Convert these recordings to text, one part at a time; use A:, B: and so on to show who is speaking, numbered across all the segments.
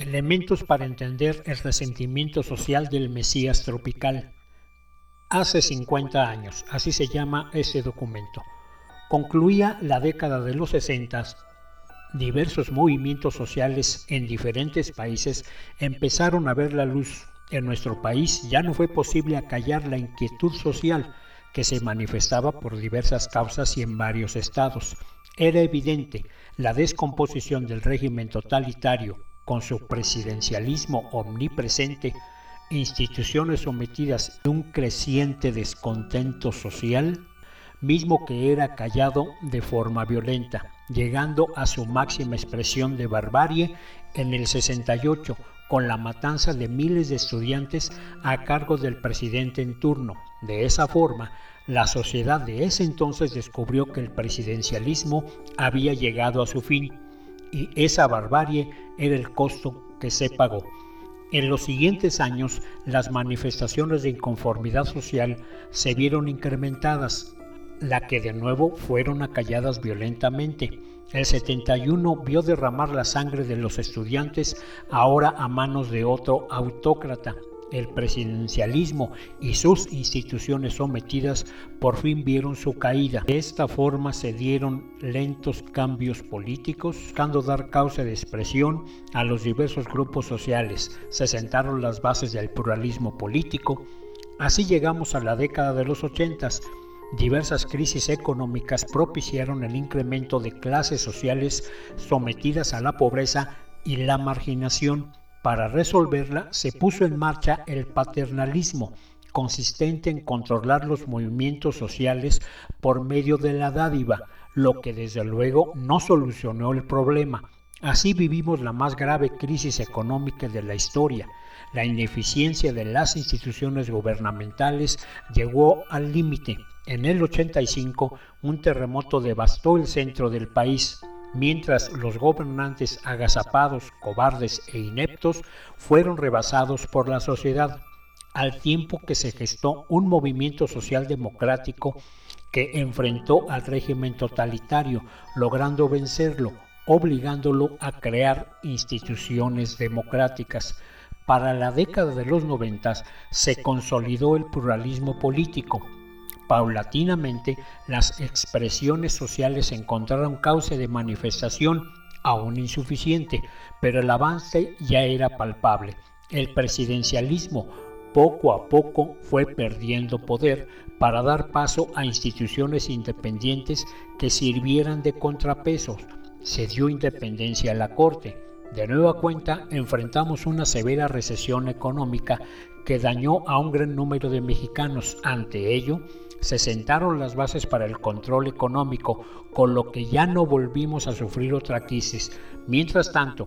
A: Elementos para entender el resentimiento social del Mesías tropical. Hace 50 años, así se llama ese documento. Concluía la década de los 60. Diversos movimientos sociales en diferentes países empezaron a ver la luz. En nuestro país ya no fue posible acallar la inquietud social que se manifestaba por diversas causas y en varios estados. Era evidente la descomposición del régimen totalitario con su presidencialismo omnipresente, instituciones sometidas a un creciente descontento social, mismo que era callado de forma violenta, llegando a su máxima expresión de barbarie en el 68 con la matanza de miles de estudiantes a cargo del presidente en turno. De esa forma, la sociedad de ese entonces descubrió que el presidencialismo había llegado a su fin y esa barbarie era el costo que se pagó. En los siguientes años, las manifestaciones de inconformidad social se vieron incrementadas, la que de nuevo fueron acalladas violentamente. El 71 vio derramar la sangre de los estudiantes ahora a manos de otro autócrata, el presidencialismo y sus instituciones sometidas por fin vieron su caída. De esta forma se dieron lentos cambios políticos, buscando dar causa de expresión a los diversos grupos sociales. Se sentaron las bases del pluralismo político. Así llegamos a la década de los ochentas. Diversas crisis económicas propiciaron el incremento de clases sociales sometidas a la pobreza y la marginación para resolverla se puso en marcha el paternalismo, consistente en controlar los movimientos sociales por medio de la dádiva, lo que desde luego no solucionó el problema. Así vivimos la más grave crisis económica de la historia. La ineficiencia de las instituciones gubernamentales llegó al límite. En el 85, un terremoto devastó el centro del país mientras los gobernantes agazapados, cobardes e ineptos fueron rebasados por la sociedad, al tiempo que se gestó un movimiento social democrático que enfrentó al régimen totalitario, logrando vencerlo, obligándolo a crear instituciones democráticas. Para la década de los noventas se consolidó el pluralismo político, Paulatinamente, las expresiones sociales encontraron causa de manifestación aún insuficiente, pero el avance ya era palpable. El presidencialismo poco a poco fue perdiendo poder para dar paso a instituciones independientes que sirvieran de contrapesos. Se dio independencia a la Corte. De nueva cuenta, enfrentamos una severa recesión económica que dañó a un gran número de mexicanos. Ante ello, se sentaron las bases para el control económico, con lo que ya no volvimos a sufrir otra crisis. Mientras tanto,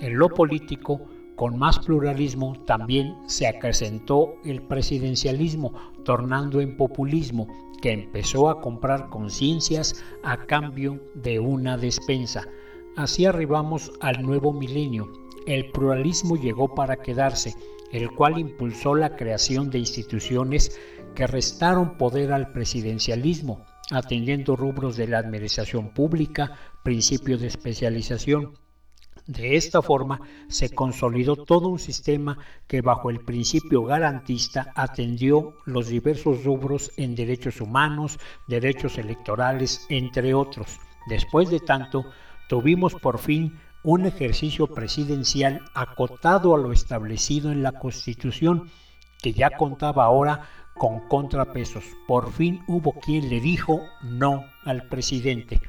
A: en lo político, con más pluralismo, también se acrecentó el presidencialismo, tornando en populismo, que empezó a comprar conciencias a cambio de una despensa. Así arribamos al nuevo milenio. El pluralismo llegó para quedarse, el cual impulsó la creación de instituciones que restaron poder al presidencialismo, atendiendo rubros de la administración pública, principios de especialización. De esta forma se consolidó todo un sistema que bajo el principio garantista atendió los diversos rubros en derechos humanos, derechos electorales, entre otros. Después de tanto, tuvimos por fin un ejercicio presidencial acotado a lo establecido en la Constitución, que ya contaba ahora con contrapesos. Por fin hubo quien le dijo no al presidente.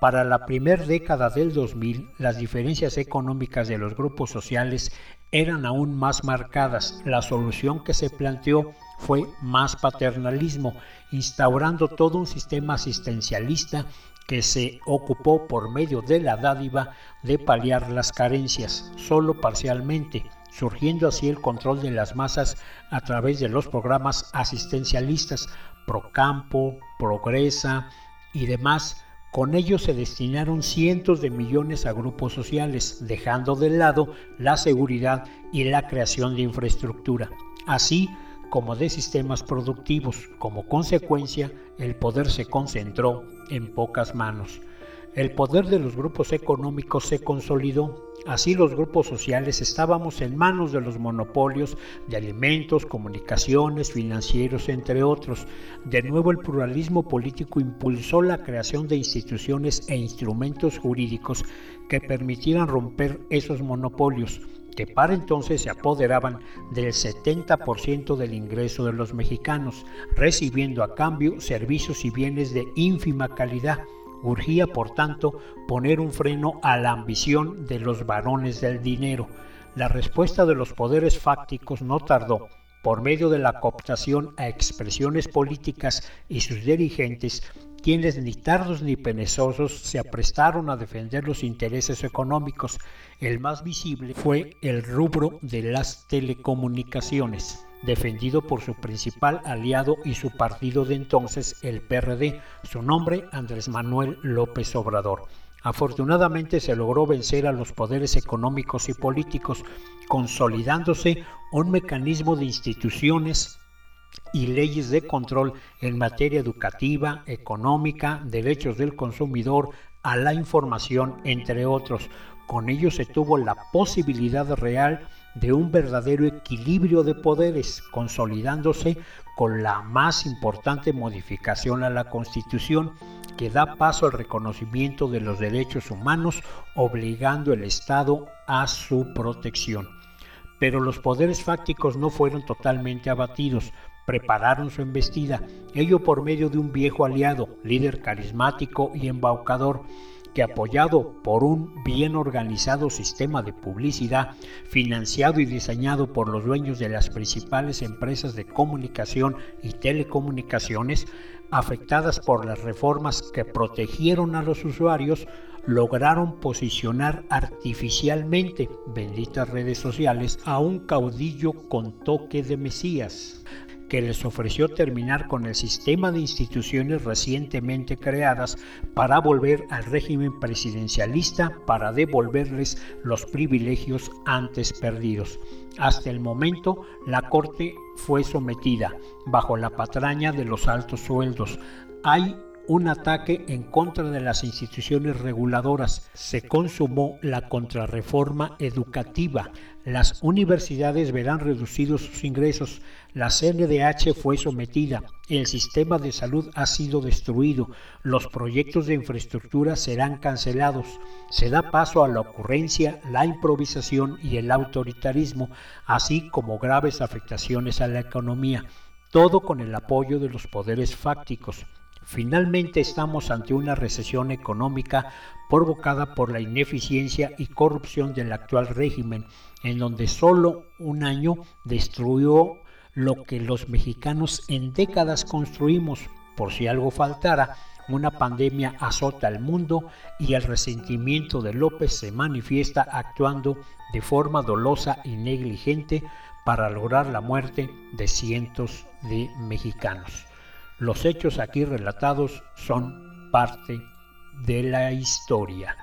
A: Para la primera década del 2000, las diferencias económicas de los grupos sociales eran aún más marcadas. La solución que se planteó fue más paternalismo, instaurando todo un sistema asistencialista que se ocupó por medio de la dádiva de paliar las carencias, solo parcialmente, surgiendo así el control de las masas a través de los programas asistencialistas Procampo, Progresa y demás. Con ellos se destinaron cientos de millones a grupos sociales, dejando de lado la seguridad y la creación de infraestructura, así como de sistemas productivos. Como consecuencia, el poder se concentró en pocas manos. El poder de los grupos económicos se consolidó. Así los grupos sociales estábamos en manos de los monopolios de alimentos, comunicaciones, financieros, entre otros. De nuevo el pluralismo político impulsó la creación de instituciones e instrumentos jurídicos que permitieran romper esos monopolios que para entonces se apoderaban del 70% del ingreso de los mexicanos, recibiendo a cambio servicios y bienes de ínfima calidad. Urgía, por tanto, poner un freno a la ambición de los varones del dinero. La respuesta de los poderes fácticos no tardó. Por medio de la cooptación a expresiones políticas y sus dirigentes, quienes ni tardos ni penezosos se aprestaron a defender los intereses económicos. El más visible fue el rubro de las telecomunicaciones, defendido por su principal aliado y su partido de entonces, el PRD, su nombre Andrés Manuel López Obrador. Afortunadamente se logró vencer a los poderes económicos y políticos, consolidándose un mecanismo de instituciones y leyes de control en materia educativa, económica, derechos del consumidor, a la información, entre otros. Con ello se tuvo la posibilidad real de un verdadero equilibrio de poderes, consolidándose con la más importante modificación a la Constitución que da paso al reconocimiento de los derechos humanos, obligando al Estado a su protección. Pero los poderes fácticos no fueron totalmente abatidos, prepararon su embestida, ello por medio de un viejo aliado, líder carismático y embaucador, que apoyado por un bien organizado sistema de publicidad, financiado y diseñado por los dueños de las principales empresas de comunicación y telecomunicaciones, afectadas por las reformas que protegieron a los usuarios, lograron posicionar artificialmente, benditas redes sociales, a un caudillo con toque de Mesías, que les ofreció terminar con el sistema de instituciones recientemente creadas para volver al régimen presidencialista para devolverles los privilegios antes perdidos. Hasta el momento, la Corte fue sometida bajo la patraña de los altos sueldos. Hay un ataque en contra de las instituciones reguladoras. Se consumó la contrarreforma educativa. Las universidades verán reducidos sus ingresos. La CNDH fue sometida. El sistema de salud ha sido destruido. Los proyectos de infraestructura serán cancelados. Se da paso a la ocurrencia, la improvisación y el autoritarismo, así como graves afectaciones a la economía. Todo con el apoyo de los poderes fácticos. Finalmente estamos ante una recesión económica provocada por la ineficiencia y corrupción del actual régimen, en donde solo un año destruyó lo que los mexicanos en décadas construimos. Por si algo faltara, una pandemia azota al mundo y el resentimiento de López se manifiesta actuando de forma dolosa y negligente para lograr la muerte de cientos de mexicanos. Los hechos aquí relatados son parte de la historia.